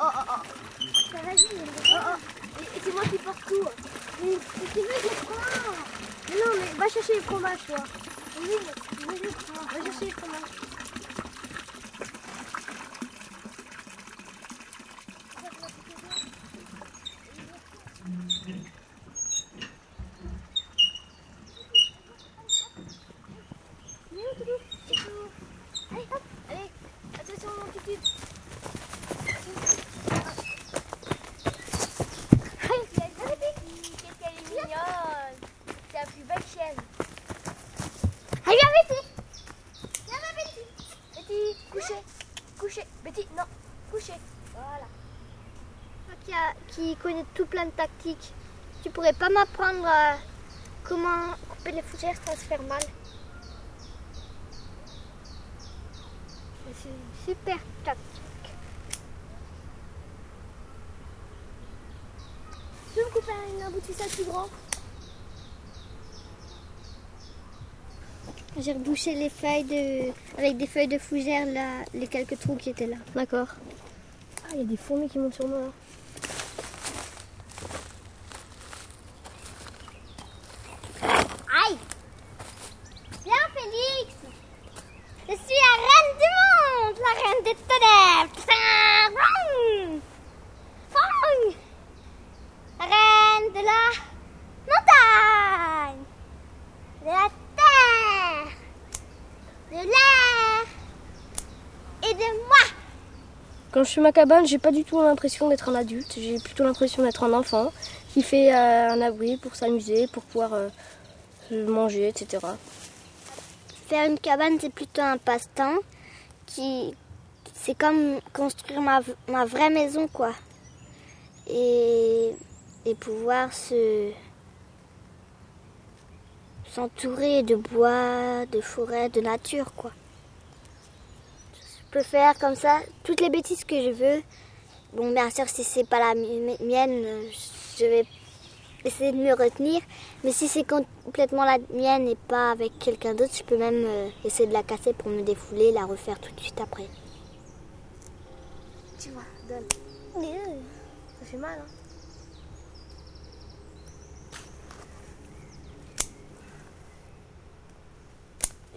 oh, oh, oh. Ça vas-y, Oh, oh. Et, c'est moi qui porte tout. mais si tu veux, je prends. Mais non, mais va chercher les fromages, toi. Oui, mais je prends. Va chercher les fromages. Mais où, Toulou C'est tout. Allez, hop. Allez, attention, mon tutu. Allez, il y a une bonne bébé. Qu'est-ce qu'elle est mignonne. C'est la plus belle chienne. Allez, viens, Betty. Viens, ma Betty. Betty, couchez. Couchez. Betty, non. Couchez. Voilà. Toi qui, connais tout plein de tactiques, tu pourrais pas m'apprendre euh, comment couper les fougères sans se faire mal C'est une super tactique. Tu veux me couper un, bout de ficelle plus grand? J'ai rebouché les feuilles de... avec des feuilles de fougère, les quelques trous qui étaient là. D'accord. Ah, il y a des fourmis qui montent sur moi. Aïe Viens Félix Je suis la reine du monde La reine des ténèbres Vroom Vroom La reine de la montagne De la terre De l'air Et de moi Quand je fais ma cabane, j'ai pas du tout l'impression d'être un adulte. J'ai plutôt l'impression d'être un enfant qui fait euh, un abri pour s'amuser, pour pouvoir euh, manger, etc. Faire une cabane, c'est plutôt un passe-temps. Qui, c'est comme construire ma, vraie maison, quoi. Et, et pouvoir se s'entourer de bois, de forêt, de nature, quoi. Je peux faire comme ça toutes les bêtises que je veux. Bon, bien sûr, si c'est pas la mi- mienne, je vais essayer de me retenir. Mais si c'est complètement la mienne et pas avec quelqu'un d'autre, je peux même euh, essayer de la casser pour me défouler la refaire tout de suite après. Tu vois, donne. Ça fait mal, hein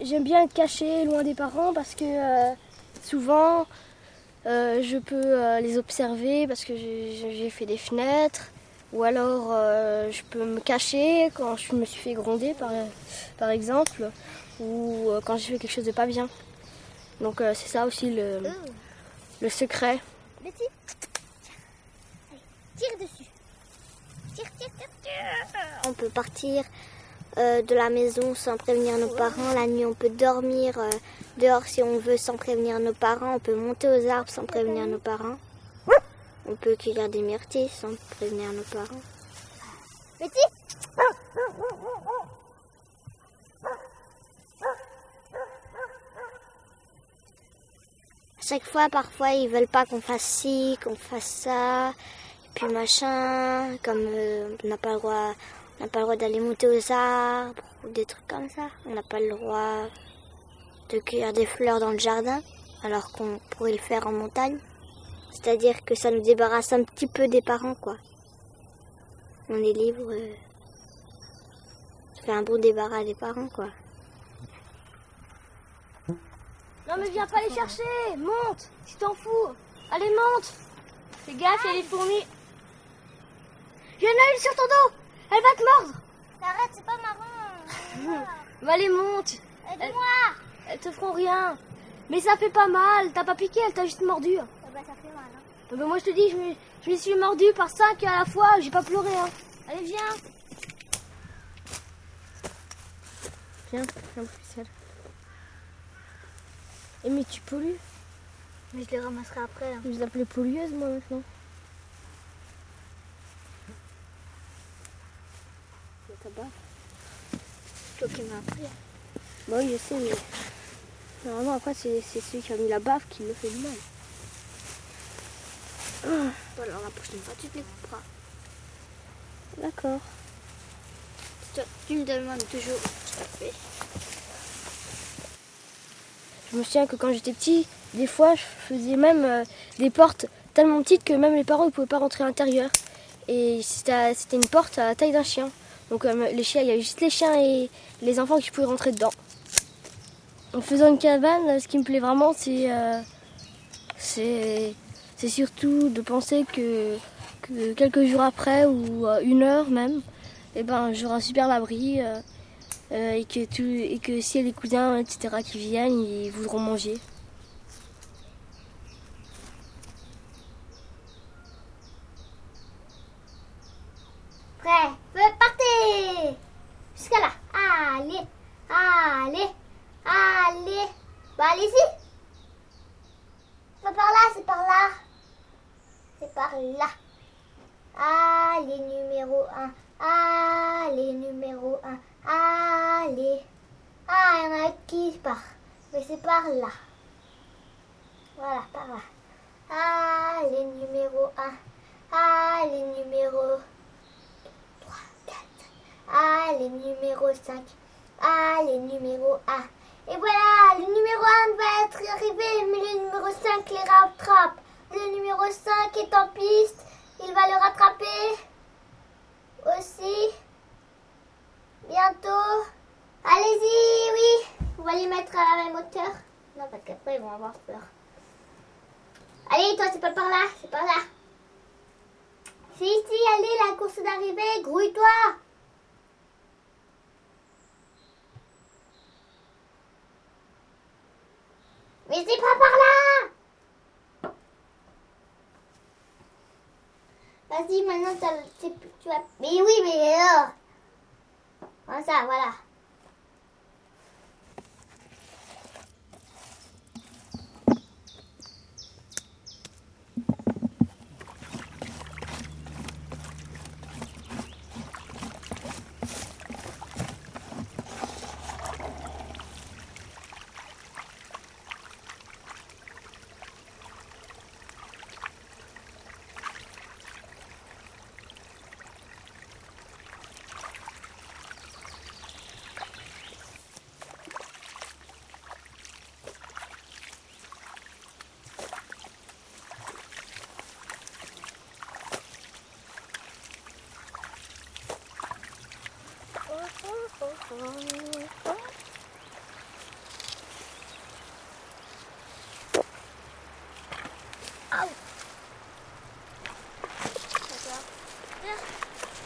J'aime bien être caché loin des parents parce que euh, souvent euh, je peux euh, les observer parce que j'ai fait des fenêtres ou alors euh, je peux me cacher quand je me suis fait gronder par, exemple ou quand j'ai fait quelque chose de pas bien. Donc c'est ça aussi le, le secret. Betty, tire dessus. Tire, tire, tire. On peut partir euh, de la maison sans prévenir nos parents. La nuit, on peut dormir euh, dehors si on veut sans prévenir nos parents. On peut monter aux arbres sans prévenir nos parents. On peut cueillir des myrtilles sans prévenir nos parents. À chaque fois, parfois, ils veulent pas qu'on fasse ci, qu'on fasse ça, et puis machin, comme euh, on n'a pas le droit, on n'a pas le droit d'aller monter aux arbres ou des trucs comme ça. On n'a pas le droit de cueillir des fleurs dans le jardin, alors qu'on pourrait le faire en montagne. C'est-à-dire que ça nous débarrasse un petit peu des parents, quoi. On est libre. euh, Ça un bon débarras des parents, quoi. Non mais viens pas les chercher, monte, tu t'en fous. Allez monte. Fais gaffe, il y a les fourmis. Il y a une sur ton dos, elle va te mordre. Arrête, c'est pas marrant. Bah, allez monte, Aide-moi elles te feront rien. Mais ça fait pas mal, t'as pas piqué, elle t'a juste mordu. bah, ça fait mal, hein. Ah bah, moi je te dis, je me, je me suis mordu par cinq à la fois, j'ai pas pleuré. Hein. Allez viens. Viens, viens Priscille. Et mais tu pollues. Mais je les ramasserai après. hein. Je vous appelez pollueuse moi maintenant. Toi qui m'as appris. Bah oui, je sais, mais normalement après c'est celui qui a mis la baffe qui me fait du mal. Bon, alors la prochaine fois, tu te les couperas. D'accord. Tu, me demandes toujours. Je me souviens que quand j'étais petit, des fois je faisais même euh, des portes tellement petite que même les parents ne pouvaient pas rentrer à l'intérieur. Et c'était une porte à la taille d'un chien. Donc chiens, il y avait juste les chiens et les enfants qui pouvaient rentrer dedans. En faisant une cabane, ce qui me plaît vraiment, c'est c'est surtout de penser que, quelques jours après ou une heure même, eh ben, j'aurai un super abri euh, euh, et, que que s'il y a des cousins, etc., qui viennent, ils voudront manger. Prêt, partez Jusqu'à là. Allez, allez, allez. Bah allez-y. Pas par là, c'est par là. C'est par là. Allez, numéro 1. Allez, numéro 1. Allez. Ah, il y en a qui part. Mais c'est par là. Voilà, par là. Allez, numéro 1. Allez, numéro 3, 4. Allez, numéro 5. Allez, numéro 1. Et voilà, le numéro 1 va être arrivé, mais le numéro 5 les rattrape. Le numéro 5 est en piste, il va le rattraper aussi. Bientôt. Allez-y, oui. On va les mettre à la même hauteur. Non, parce qu'après, ils vont avoir peur. Allez, toi, c'est pas par là, c'est par là. C'est ici, allez, la course d'arrivée, grouille-toi. Mais c'est pas par là Vas-y, maintenant, tu vas... Mais oui, mais alors Voilà, ça, voilà.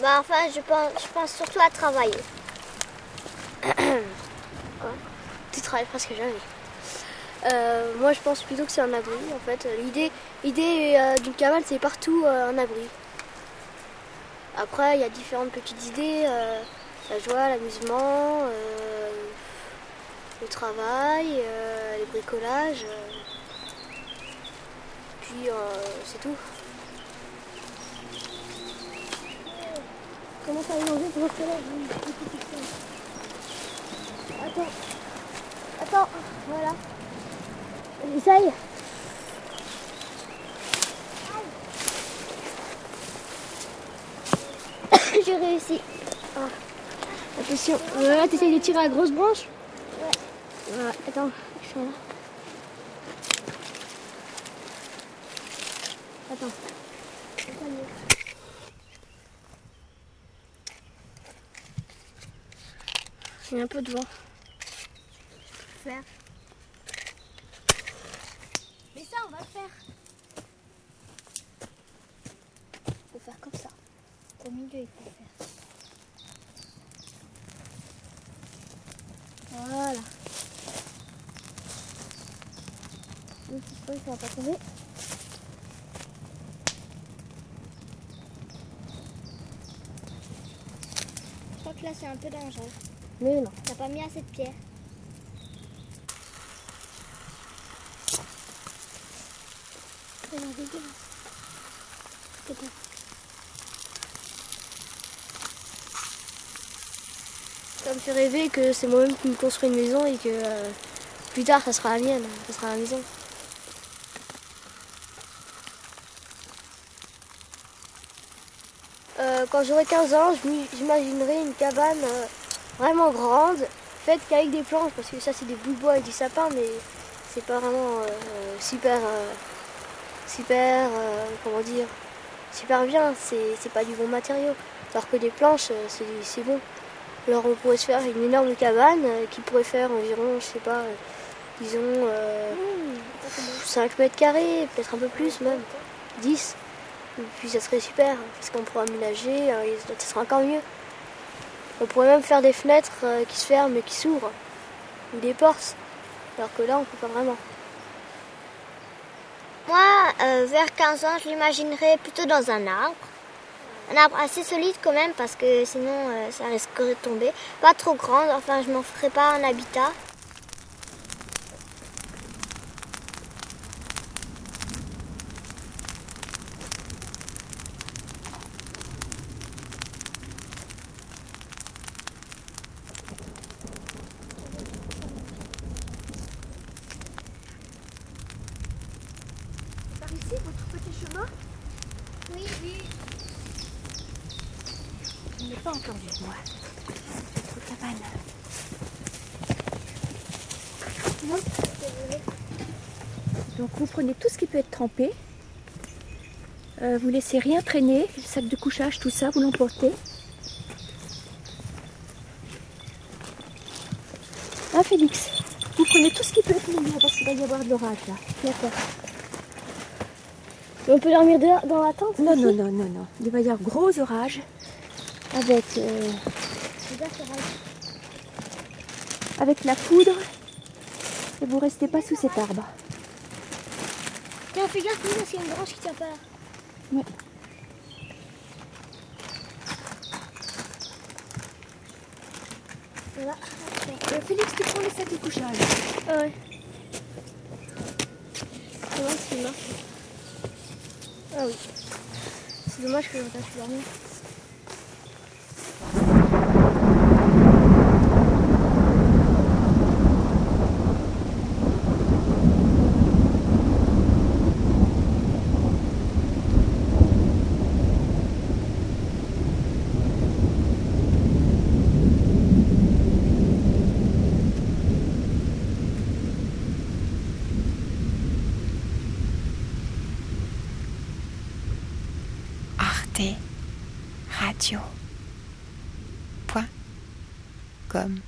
Bah enfin, je pense, je pense surtout à travailler. Tu travailles presque jamais. Euh, moi, je pense plutôt que c'est un abri. En fait, l'idée, l'idée euh, d'une cabane, c'est partout euh, un abri. Après, il y a différentes petites idées la joie, l'amusement, le travail, les bricolages. puis c'est tout. Comment ça manger pour Attends. Attends. Voilà. Essaye. J'ai réussi. Ah. Attention. Voilà, t'essayes de tirer la grosse branche Ouais. Voilà, attends, je suis là. Attends. Il y a un peu de vent. Faire. Mais ça, on va le faire. Il faut faire comme ça. Au milieu, il faut faire. Voilà. Le petit ça va pas tomber. Je crois que là, c'est un peu dangereux. Mais non. T'as pas mis assez de pierre. C'est Ça me fait rêver que c'est moi-même qui me construis une maison et que euh, plus tard ça sera la mienne, ça sera la maison. Euh, quand j'aurai 15 ans, j'imaginerai une cabane euh, vraiment grande, faite qu'avec des planches, parce que ça c'est des bouts de bois et du sapin, mais c'est pas vraiment super, super, comment dire, super bien. C'est pas du bon matériau. Alors que des planches, c'est bon. Alors on pourrait se faire une énorme cabane euh, qui pourrait faire environ, je sais pas, disons 5 mètres carrés, peut-être un peu plus même, 10. Et puis ça serait super, parce qu'on pourrait aménager, ça serait encore mieux. On pourrait même faire des fenêtres qui se ferment et qui s'ouvrent, ou des portes, alors que là on peut pas vraiment. Moi, euh, vers 15 ans, je l'imaginerais plutôt dans un arbre. Un arbre assez solide quand même parce que sinon euh, ça risquerait de tomber. Pas trop grand, enfin je m'en ferais pas un habitat. ici, votre petit chemin Oui, oui. Je n'ai pas moi. Donc vous prenez tout ce qui peut être trempé. Euh, vous laissez rien traîner, le sac de couchage, tout ça, vous l'emportez. Ah Félix, vous prenez tout ce qui peut être mouillé parce qu'il va y avoir de l'orage là. D'accord. On peut dormir dehors, dans la tente Non, non, non, non, non. Il va y avoir gros orage avec, euh, avec la poudre et vous restez pas sous cet arbre. Tiens, fais gaffe, qu'il y a une branche qui tient pas là. Ouais. Voilà. Euh, Félix, tu prends les sacs de couchage. Ah ouais. Comment c'est marche Ah oui. C'est dommage que je pas pu dormir. Arte Radio. Point. Com.